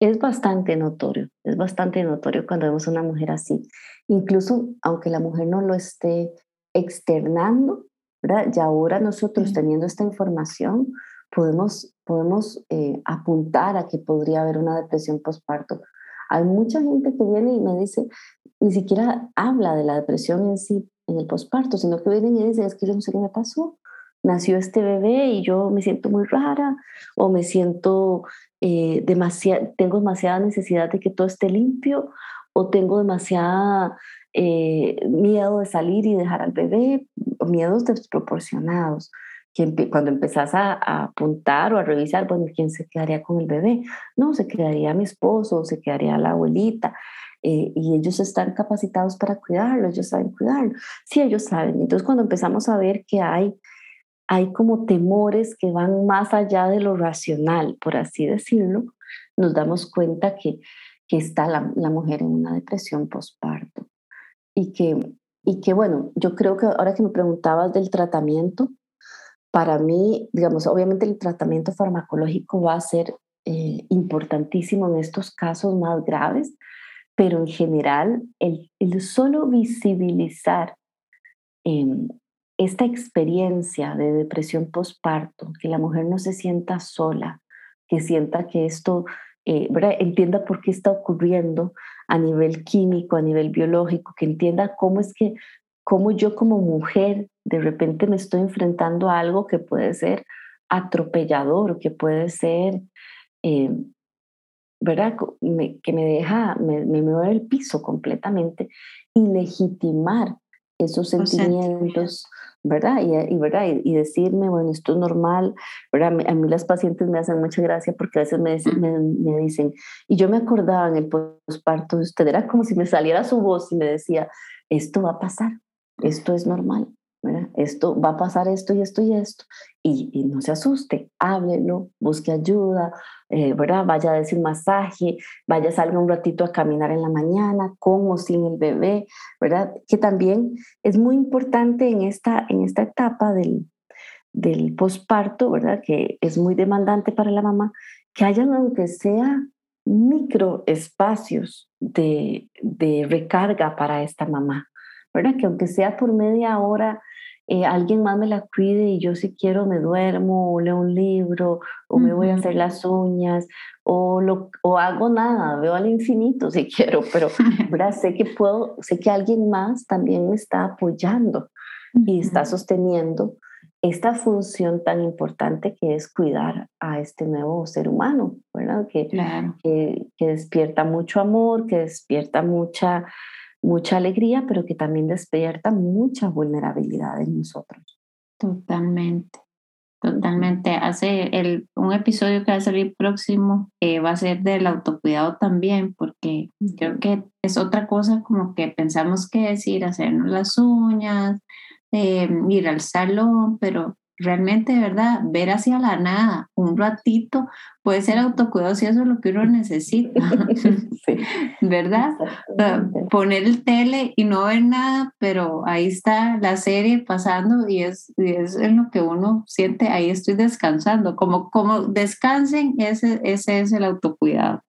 S2: Es bastante notorio, es bastante notorio cuando vemos a una mujer así. Incluso aunque la mujer no lo esté externando, ¿verdad? Y ahora nosotros teniendo esta información, podemos, podemos eh, apuntar a que podría haber una depresión postparto. Hay mucha gente que viene y me dice, ni siquiera habla de la depresión en sí, en el postparto, sino que vienen y dicen, es que yo no sé qué me pasó. Nació este bebé y yo me siento muy rara o me siento eh, demasiado, tengo demasiada necesidad de que todo esté limpio o tengo demasiada eh, miedo de salir y dejar al bebé, miedos desproporcionados que cuando empezás a, apuntar o a revisar, bueno, ¿quién se quedaría con el bebé? No, se quedaría mi esposo, se quedaría la abuelita. Eh, y ellos están capacitados para cuidarlo, ellos saben cuidarlo. Sí, ellos saben. Entonces, cuando empezamos a ver que hay, hay como temores que van más allá de lo racional, por así decirlo, nos damos cuenta que, que está la, la mujer en una depresión postparto. Y que, y que, bueno, yo creo que ahora que me preguntabas del tratamiento, para mí, digamos, obviamente el tratamiento farmacológico va a ser eh, importantísimo en estos casos más graves, pero en general el, solo visibilizar em, esta experiencia de depresión postparto, que la mujer no se sienta sola, que sienta que esto, eh, entienda por qué está ocurriendo a nivel químico, a nivel biológico, que entienda cómo es que, cómo yo como mujer de repente me estoy enfrentando a algo que puede ser atropellador, que puede ser, eh, ¿verdad? que me deja, me, me mueve el piso completamente y legitimar esos sentimientos, ¿verdad? Y, ¿verdad? Y, decirme, bueno, esto es normal, ¿verdad? A mí las pacientes me hacen mucha gracia porque a veces me, me, me dicen, y yo me acordaba en el posparto de usted, era como si me saliera su voz y me decía, esto va a pasar, esto es normal, esto va a pasar esto y esto y esto. Y, no se asuste, háblelo, busque ayuda, eh, ¿verdad? Vaya a decir masaje, vaya, salga un ratito a caminar en la mañana, con o sin el bebé, ¿verdad? Que también es muy importante en esta, en esta etapa del, del posparto. Que es muy demandante para la mamá, que hayan aunque sea micro espacios de, de recarga para esta mamá, ¿verdad? Que aunque sea por media hora eh, alguien más me la cuide y yo si quiero me duermo o leo un libro o me voy a hacer las uñas o, lo, o hago nada, veo al infinito si quiero, pero sé que puedo, sé que alguien más también me está apoyando y está sosteniendo esta función tan importante que es cuidar a este nuevo ser humano, ¿verdad? Que, que, que, despierta mucho amor, que despierta mucha, mucha alegría, pero que también despierta mucha vulnerabilidad en nosotros.
S1: Totalmente, totalmente. Hace el, un episodio que va a salir próximo eh, va a ser del autocuidado también, porque creo que es otra cosa como que pensamos que decir, hacernos las uñas, eh, ir al salón, pero realmente, verdad, ver hacia la nada un ratito puede ser autocuidado si eso es lo que uno necesita, ¿verdad? Poner el tele y no ver nada, pero ahí está la serie pasando y es, es en lo que uno siente, ahí estoy descansando, como, como descansen, ese, ese es el autocuidado.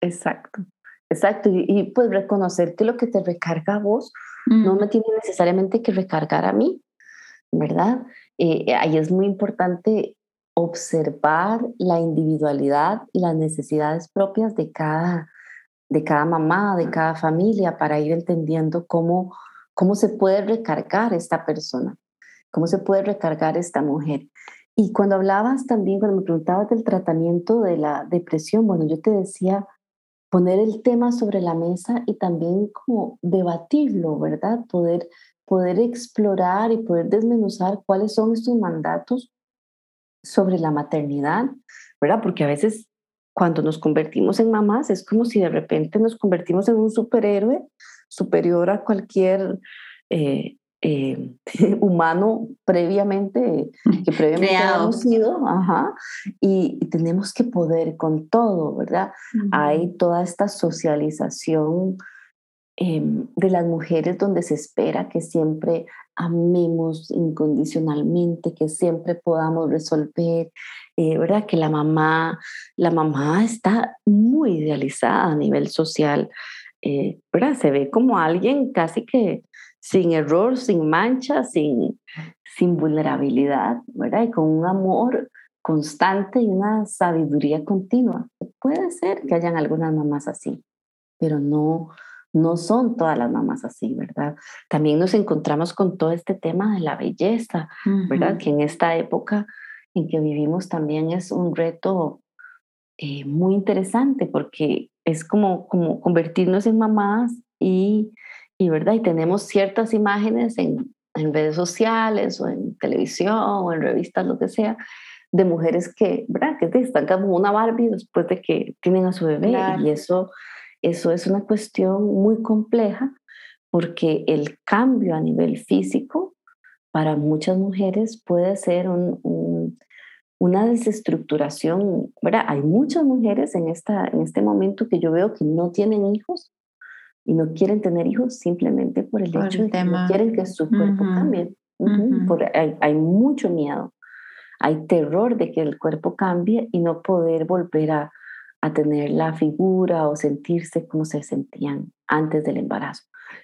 S2: Exacto, exacto, y, y pues reconocer que lo que te recarga a vos no me tiene necesariamente que recargar a mí, ¿verdad? Eh, ahí es muy importante observar la individualidad y las necesidades propias de cada, de cada mamá, de cada familia, para ir entendiendo cómo, cómo se puede recargar esta persona, cómo se puede recargar esta mujer. Y cuando hablabas también, cuando me preguntabas del tratamiento de la depresión, bueno, yo te decía, poner el tema sobre la mesa y también como debatirlo, ¿verdad? Poder, poder explorar y poder desmenuzar cuáles son estos mandatos sobre la maternidad, ¿verdad? Porque a veces cuando nos convertimos en mamás es como si de repente nos convertimos en un superhéroe superior a cualquier eh, eh, humano previamente, que previamente habíamos sido, ajá, y, tenemos que poder con todo, ¿verdad? Hay toda esta socialización em, de las mujeres donde se espera que siempre amemos incondicionalmente, que siempre podamos resolver, eh, ¿verdad? Que la mamá, la mamá está muy idealizada a nivel social, eh, ¿verdad? Se ve como alguien casi que sin error, sin mancha, sin, sin vulnerabilidad, ¿verdad? Y con un amor constante y una sabiduría continua. Puede ser que hayan algunas mamás así, pero no, no son todas las mamás así, ¿verdad? También nos encontramos con todo este tema de la belleza, ¿verdad? Que en esta época en que vivimos también es un reto eh, muy interesante porque es como, como convertirnos en mamás y y, ¿verdad? y tenemos ciertas imágenes en, en, redes sociales o en televisión o en revistas, lo que sea, de mujeres que, ¿verdad? que están como una Barbie después de que tienen a su bebé. Y eso, eso es una cuestión muy compleja porque el cambio a nivel físico para muchas mujeres puede ser un, un, una desestructuración, ¿verdad? Hay muchas mujeres en, esta, en este momento que yo veo que no tienen hijos y no quieren tener hijos simplemente por el hecho de que no quieren que su cuerpo cambie. hay, hay, mucho miedo, hay terror de que el cuerpo cambie y no poder volver a, a tener la figura o sentirse como se sentían antes del embarazo.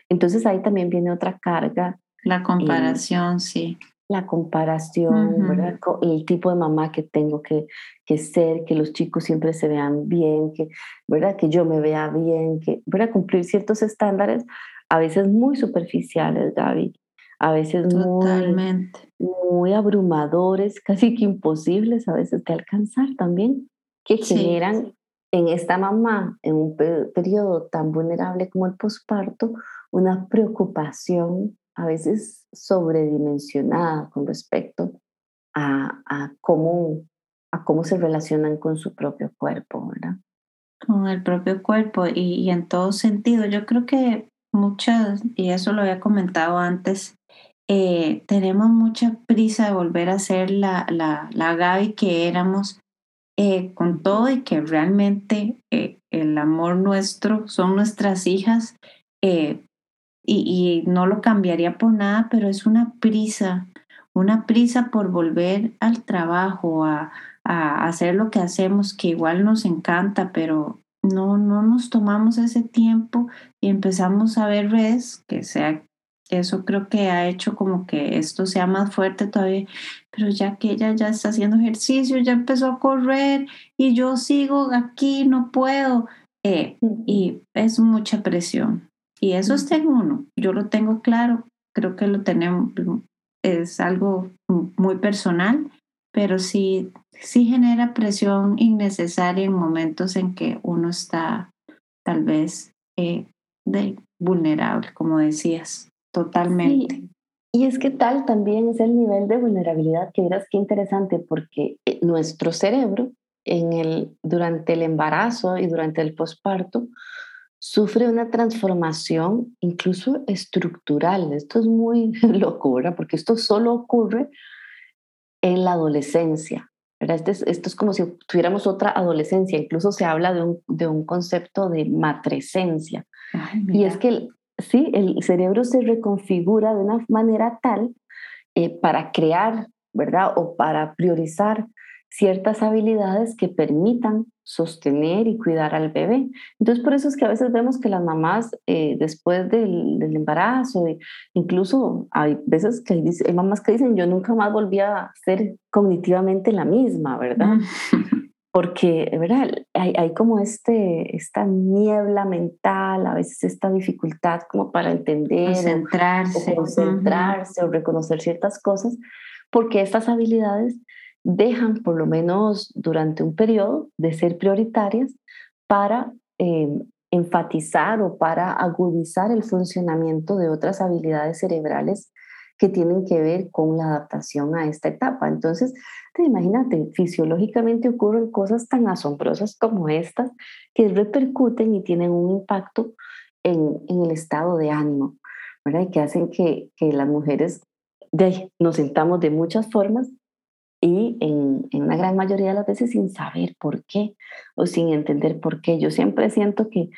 S2: Entonces ahí también viene otra carga.
S1: La eh, comparación, sí
S2: la comparación, ¿verdad? el tipo de mamá que tengo que, que, ser, que los chicos siempre se vean bien, que, ¿verdad? que yo me vea bien, que ¿verdad? cumplir ciertos estándares, a veces muy superficiales, Gaby, a veces muy, muy abrumadores, casi que imposibles a veces de alcanzar también, que generan en esta mamá, en un periodo tan vulnerable como el posparto, una preocupación a veces sobredimensionada con respecto a, a, cómo, a cómo se relacionan con su propio cuerpo, ¿verdad?
S1: Con el propio cuerpo y, en todo sentido. Yo creo que muchas, y eso lo había comentado antes, eh, tenemos mucha prisa de volver a ser la, la, la Gaby que éramos eh, con todo y que realmente eh, el amor nuestro son nuestras hijas, y, no lo cambiaría por nada, pero es una prisa, una prisa por volver al trabajo, a, hacer lo que hacemos, que igual nos encanta, pero no, no nos tomamos ese tiempo y empezamos a ver redes, que sea Eso creo que ha hecho como que esto sea más fuerte todavía, pero ya que ella ya está haciendo ejercicio, ya empezó a correr y yo sigo aquí, no puedo. Eh, y es mucha presión. Y eso está en uno, yo lo tengo claro, creo que lo tenemos, es algo muy personal, pero sí, sí genera presión innecesaria en momentos en que uno está tal vez eh, vulnerable, como decías. Totalmente.
S2: Y es que tal también es el nivel de vulnerabilidad que verás qué interesante porque eh, nuestro cerebro en el, durante el embarazo y durante el posparto sufre una transformación incluso estructural. Esto es muy locura porque esto solo ocurre en la adolescencia. Este esto es como si tuviéramos otra adolescencia, incluso se habla de un, de un concepto de matresencia. y es que sí, el cerebro se reconfigura de una manera tal eh, para crear, ¿verdad? O para priorizar ciertas habilidades que permitan sostener y cuidar al bebé. Entonces, por eso es que a veces vemos que las mamás, eh, después del, embarazo, incluso hay veces que hay, mamás que dicen, yo nunca más volví a ser cognitivamente la misma, ¿verdad? porque, ¿verdad? Hay, hay, como este, esta niebla mental, a veces esta dificultad como para entender,
S1: concentrarse,
S2: o, concentrarse o reconocer ciertas cosas, porque estas habilidades dejan, por lo menos durante un periodo, de ser prioritarias para eh, enfatizar o para agudizar el funcionamiento de otras habilidades cerebrales que tienen que ver con la adaptación a esta etapa. Entonces, te imagínate, fisiológicamente ocurren cosas tan asombrosas como estas que repercuten y tienen un impacto en, en el estado de ánimo, ¿verdad? Y que hacen que, que las mujeres nos sintamos de muchas formas y en, en, una gran mayoría de las veces sin saber por qué o sin entender por qué. Yo siempre siento que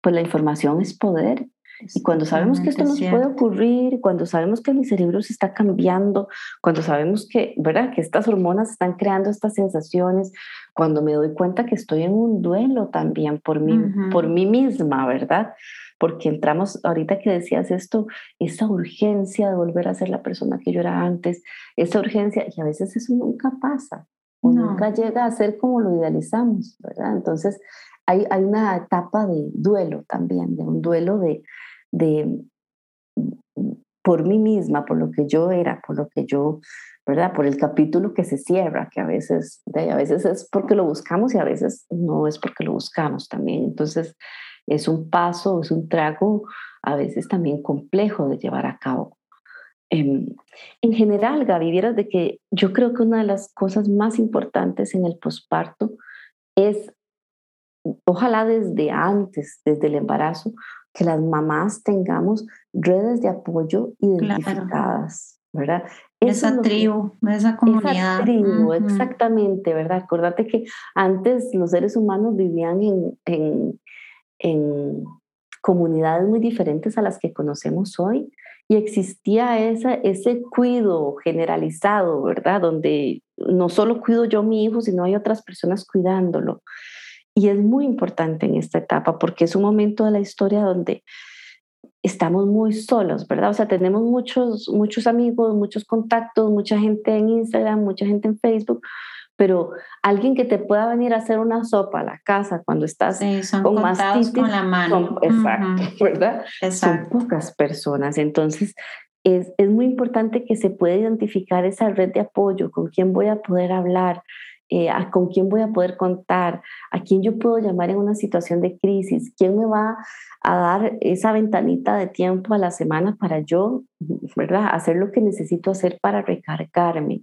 S2: pues la información es poder y cuando sabemos que esto nos puede ocurrir, cuando sabemos que mi cerebro se está cambiando, cuando sabemos que, ¿verdad? Que estas hormonas están creando estas sensaciones, cuando me doy cuenta que estoy en un duelo también por mí, por mí misma, ¿verdad? Porque entramos, ahorita que decías esto, esa urgencia de volver a ser la persona que yo era antes, esa urgencia, y a veces eso nunca pasa, o nunca llega a ser como lo idealizamos, ¿verdad? Entonces, hay, hay, una etapa de duelo también, de un duelo de, de por mí misma, por lo que yo era, por lo que yo, ¿verdad? Por el capítulo que se cierra, que a veces, a veces es porque lo buscamos y a veces no es porque lo buscamos también. Entonces, es un paso, es un trago a veces también complejo de llevar a cabo. Em, en general, Gaby, vieras de que yo creo que una de las cosas más importantes en el posparto es, ojalá desde antes, desde el embarazo, que las mamás tengamos redes de apoyo identificadas, ¿verdad?
S1: esa tribu, esa comunidad.
S2: Esa tribu, exactamente, ¿verdad? Acuérdate que antes los seres humanos vivían en, en, en, comunidades muy diferentes a las que conocemos hoy y existía esa, ese cuido generalizado, ¿verdad? Donde no solo cuido yo a mi hijo, sino hay otras personas cuidándolo. Y es muy importante en esta etapa porque es un momento de la historia donde estamos muy solos, ¿verdad? O sea, tenemos muchos, muchos amigos, muchos contactos, mucha gente en Instagram, mucha gente en Facebook, pero alguien que te pueda venir a hacer una sopa a la casa cuando estás
S1: con mastitis, con la mano.
S2: exacto, ¿verdad? Son pocas personas. Entonces, es, es muy importante que se pueda identificar esa red de apoyo, con quién voy a poder hablar, eh, con quién voy a poder contar, a quién yo puedo llamar en una situación de crisis, quién me va a dar esa ventanita de tiempo a la semana para yo, ¿verdad?, hacer lo que necesito hacer para recargarme.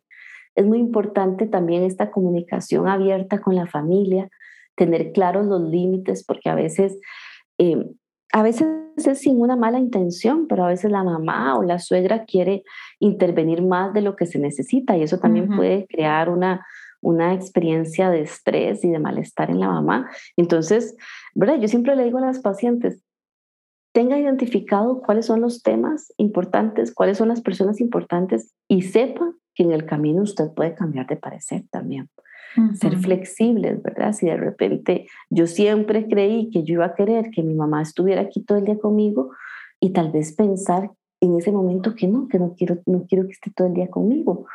S2: Es muy importante también esta comunicación abierta con la familia, tener claros los límites, porque a veces, eh, a veces es sin una mala intención, pero a veces la mamá o la suegra quiere intervenir más de lo que se necesita y eso también puede crear una una experiencia de estrés y de malestar en la mamá. Entonces, ¿verdad? Yo siempre le digo a las pacientes, tenga identificado cuáles son los temas importantes, cuáles son las personas importantes y sepa que en el camino usted puede cambiar de parecer también. Ser flexibles, ¿verdad? Si de repente yo siempre creí que yo iba a querer que mi mamá estuviera aquí todo el día conmigo y tal vez pensar en ese momento que no, que no quiero, no quiero que esté todo el día conmigo,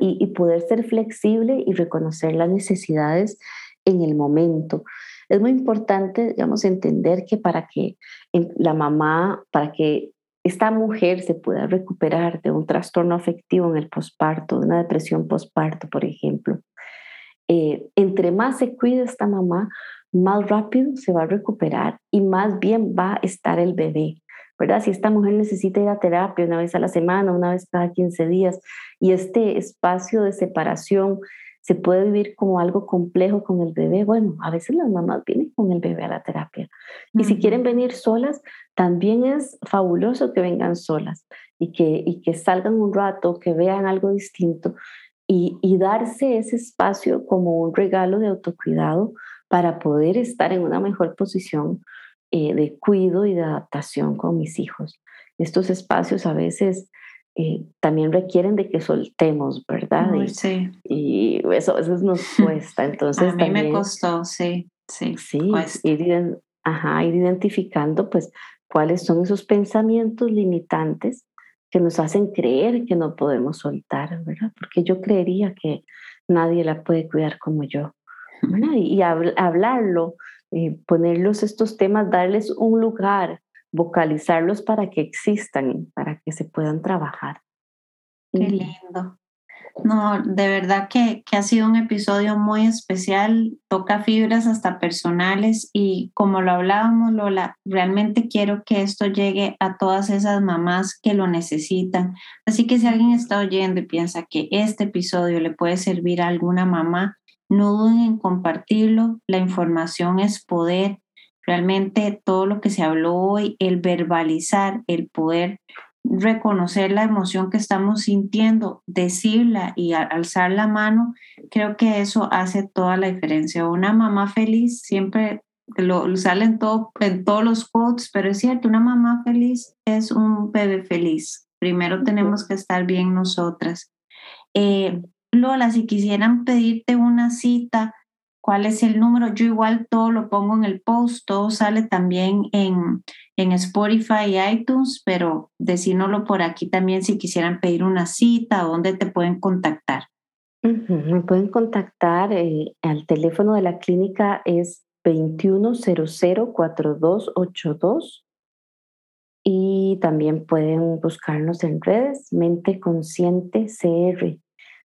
S2: y poder ser flexible y reconocer las necesidades en el momento. Es muy importante, digamos, entender que para que la mamá, para que esta mujer se pueda recuperar de un trastorno afectivo en el posparto, de una depresión posparto, por ejemplo, eh, entre más se cuide esta mamá, más rápido se va a recuperar y más bien va a estar el bebé. ¿Verdad? Si esta mujer necesita ir a terapia una vez a la semana, una vez cada 15 días, y este espacio de separación se puede vivir como algo complejo con el bebé, bueno, a veces las mamás vienen con el bebé a la terapia. Y si quieren venir solas, también es fabuloso que vengan solas y que, y que salgan un rato, que vean algo distinto y, y darse ese espacio como un regalo de autocuidado para poder estar en una mejor posición eh, de cuido y de adaptación con mis hijos. Estos espacios a veces eh, también requieren de que soltemos, ¿verdad?
S1: y, sí.
S2: y eso, eso nos cuesta. Entonces,
S1: a mí me costó, sí, sí.
S2: Sí, ir, ajá, ir identificando pues cuáles son esos pensamientos limitantes que nos hacen creer que no podemos soltar, ¿verdad? Porque yo creería que nadie la puede cuidar como yo. Y, y hablarlo, eh, ponerlos estos temas, darles un lugar, vocalizarlos para que existan, para que se puedan trabajar.
S1: Qué lindo. No, de verdad que, que, ha sido un episodio muy especial, toca fibras hasta personales y como lo hablábamos, Lola, realmente quiero que esto llegue a todas esas mamás que lo necesitan. Así que si alguien está oyendo y piensa que este episodio le puede servir a alguna mamá, no duden en compartirlo, la información es poder. Realmente todo lo que se habló hoy, el verbalizar, el poder reconocer la emoción que estamos sintiendo, decirla y alzar la mano, creo que eso hace toda la diferencia. Una mamá feliz siempre lo, sale en, todo, en todos los quotes, pero es cierto, una mamá feliz es un bebé feliz. Primero tenemos que estar bien nosotras. Eh, Lola, si quisieran pedirte una cita, ¿cuál es el número? Yo igual todo lo pongo en el post, todo sale también en, en Spotify y iTunes, pero decínoslo por aquí también si quisieran pedir una cita, ¿dónde te pueden contactar?
S2: Me pueden contactar, eh, al teléfono de la clínica es 21004282 y también pueden buscarnos en redes Mente Consciente CR.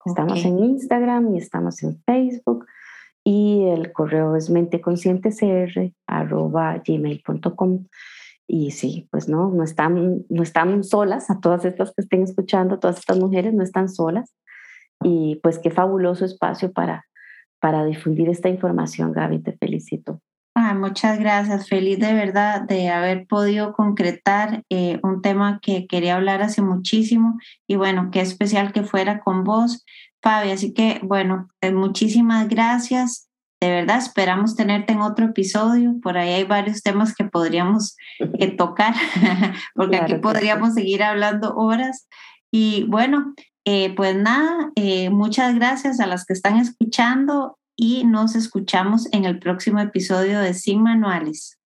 S2: Estamos en Instagram y estamos en Facebook y el correo es menteconscientecr.gmail.com. Y sí, pues no, no están, no están solas, a todas estas que estén escuchando, todas estas mujeres no están solas. Y pues qué fabuloso espacio para, para difundir esta información, Gaby, te felicito
S1: muchas gracias, feliz de verdad de haber podido concretar eh, un tema que quería hablar hace muchísimo y bueno, qué especial que fuera con vos, Fabi. Así que bueno, eh, muchísimas gracias. De verdad, esperamos tenerte en otro episodio. Por ahí hay varios temas que podríamos eh, tocar, porque aquí podríamos seguir hablando horas. Y bueno, pues nada, muchas gracias a las que están escuchando y nos escuchamos en el próximo episodio de Sin Manuales.